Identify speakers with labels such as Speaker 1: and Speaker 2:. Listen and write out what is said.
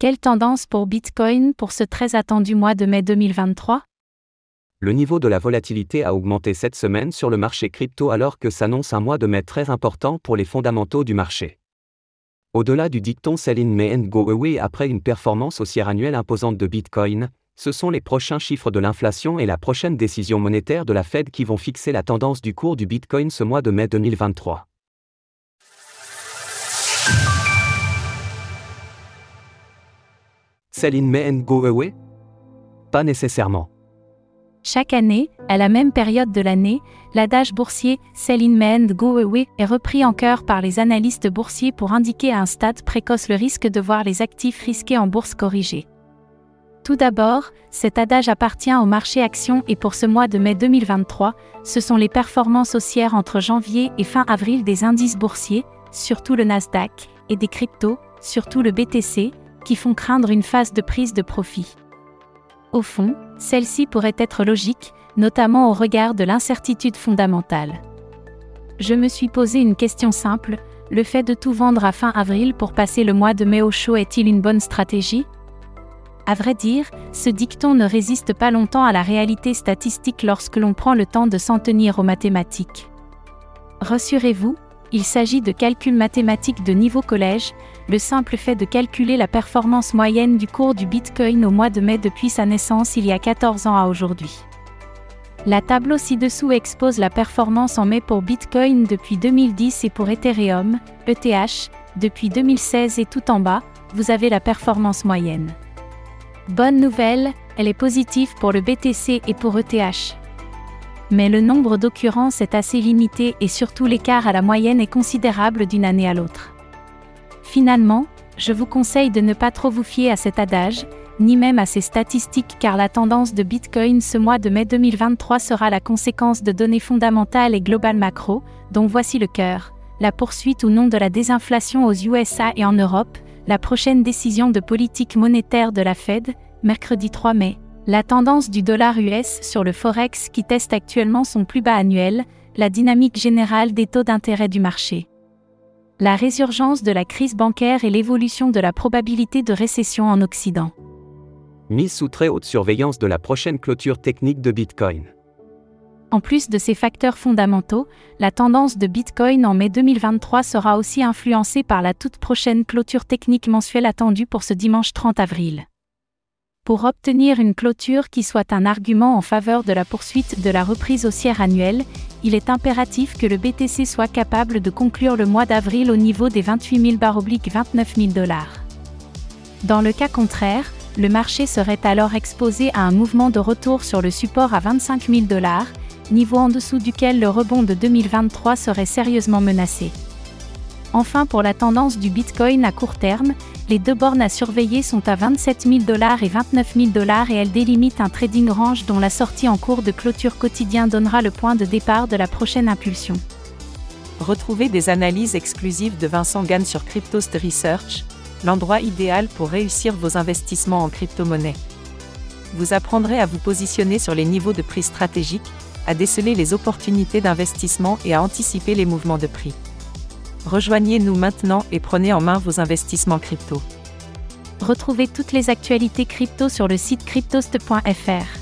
Speaker 1: Quelle tendance pour Bitcoin pour ce très attendu mois de mai 2023
Speaker 2: Le niveau de la volatilité a augmenté cette semaine sur le marché crypto alors que s'annonce un mois de mai très important pour les fondamentaux du marché. Au-delà du dicton Sell in May and Go Away après une performance haussière annuelle imposante de Bitcoin, ce sont les prochains chiffres de l'inflation et la prochaine décision monétaire de la Fed qui vont fixer la tendance du cours du Bitcoin ce mois de mai 2023. Sell in May and Go Away? Pas nécessairement.
Speaker 1: Chaque année, à la même période de l'année, l'adage boursier Sell in May and Go Away est repris en cœur par les analystes boursiers pour indiquer à un stade précoce le risque de voir les actifs risqués en bourse corrigés. Tout d'abord, cet adage appartient au marché action et pour ce mois de mai 2023, ce sont les performances haussières entre janvier et fin avril des indices boursiers, surtout le Nasdaq, et des cryptos, surtout le BTC, qui font craindre une phase de prise de profit. Au fond, celle-ci pourrait être logique, notamment au regard de l'incertitude fondamentale. Je me suis posé une question simple, le fait de tout vendre à fin avril pour passer le mois de mai au chaud est-il une bonne stratégie? À vrai dire, ce dicton ne résiste pas longtemps à la réalité statistique lorsque l'on prend le temps de s'en tenir aux mathématiques. Rassurez-vous, il s'agit de calculs mathématiques de niveau collège, le simple fait de calculer la performance moyenne du cours du Bitcoin au mois de mai depuis sa naissance il y a 14 ans à aujourd'hui. La tableau ci-dessous expose la performance en mai pour Bitcoin depuis 2010 et pour Ethereum, ETH, depuis 2016 et tout en bas, vous avez la performance moyenne. Bonne nouvelle, elle est positive pour le BTC et pour ETH mais le nombre d'occurrences est assez limité et surtout l'écart à la moyenne est considérable d'une année à l'autre. Finalement, je vous conseille de ne pas trop vous fier à cet adage, ni même à ces statistiques car la tendance de Bitcoin ce mois de mai 2023 sera la conséquence de données fondamentales et globales macro, dont voici le cœur, la poursuite ou non de la désinflation aux USA et en Europe, la prochaine décision de politique monétaire de la Fed, mercredi 3 mai, la tendance du dollar US sur le Forex qui teste actuellement son plus bas annuel, la dynamique générale des taux d'intérêt du marché. La résurgence de la crise bancaire et l'évolution de la probabilité de récession en Occident.
Speaker 2: Mise sous très haute surveillance de la prochaine clôture technique de Bitcoin.
Speaker 1: En plus de ces facteurs fondamentaux, la tendance de Bitcoin en mai 2023 sera aussi influencée par la toute prochaine clôture technique mensuelle attendue pour ce dimanche 30 avril. Pour obtenir une clôture qui soit un argument en faveur de la poursuite de la reprise haussière annuelle, il est impératif que le BTC soit capable de conclure le mois d'avril au niveau des 28 000 barres 29 000 dollars. Dans le cas contraire, le marché serait alors exposé à un mouvement de retour sur le support à 25 000 dollars, niveau en dessous duquel le rebond de 2023 serait sérieusement menacé. Enfin pour la tendance du Bitcoin à court terme, les deux bornes à surveiller sont à 27 000 dollars et 29 000 dollars et elles délimitent un trading range dont la sortie en cours de clôture quotidien donnera le point de départ de la prochaine impulsion.
Speaker 3: Retrouvez des analyses exclusives de Vincent Gann sur Cryptost Research, l'endroit idéal pour réussir vos investissements en crypto-monnaie. Vous apprendrez à vous positionner sur les niveaux de prix stratégiques, à déceler les opportunités d'investissement et à anticiper les mouvements de prix. Rejoignez-nous maintenant et prenez en main vos investissements crypto.
Speaker 1: Retrouvez toutes les actualités crypto sur le site cryptost.fr.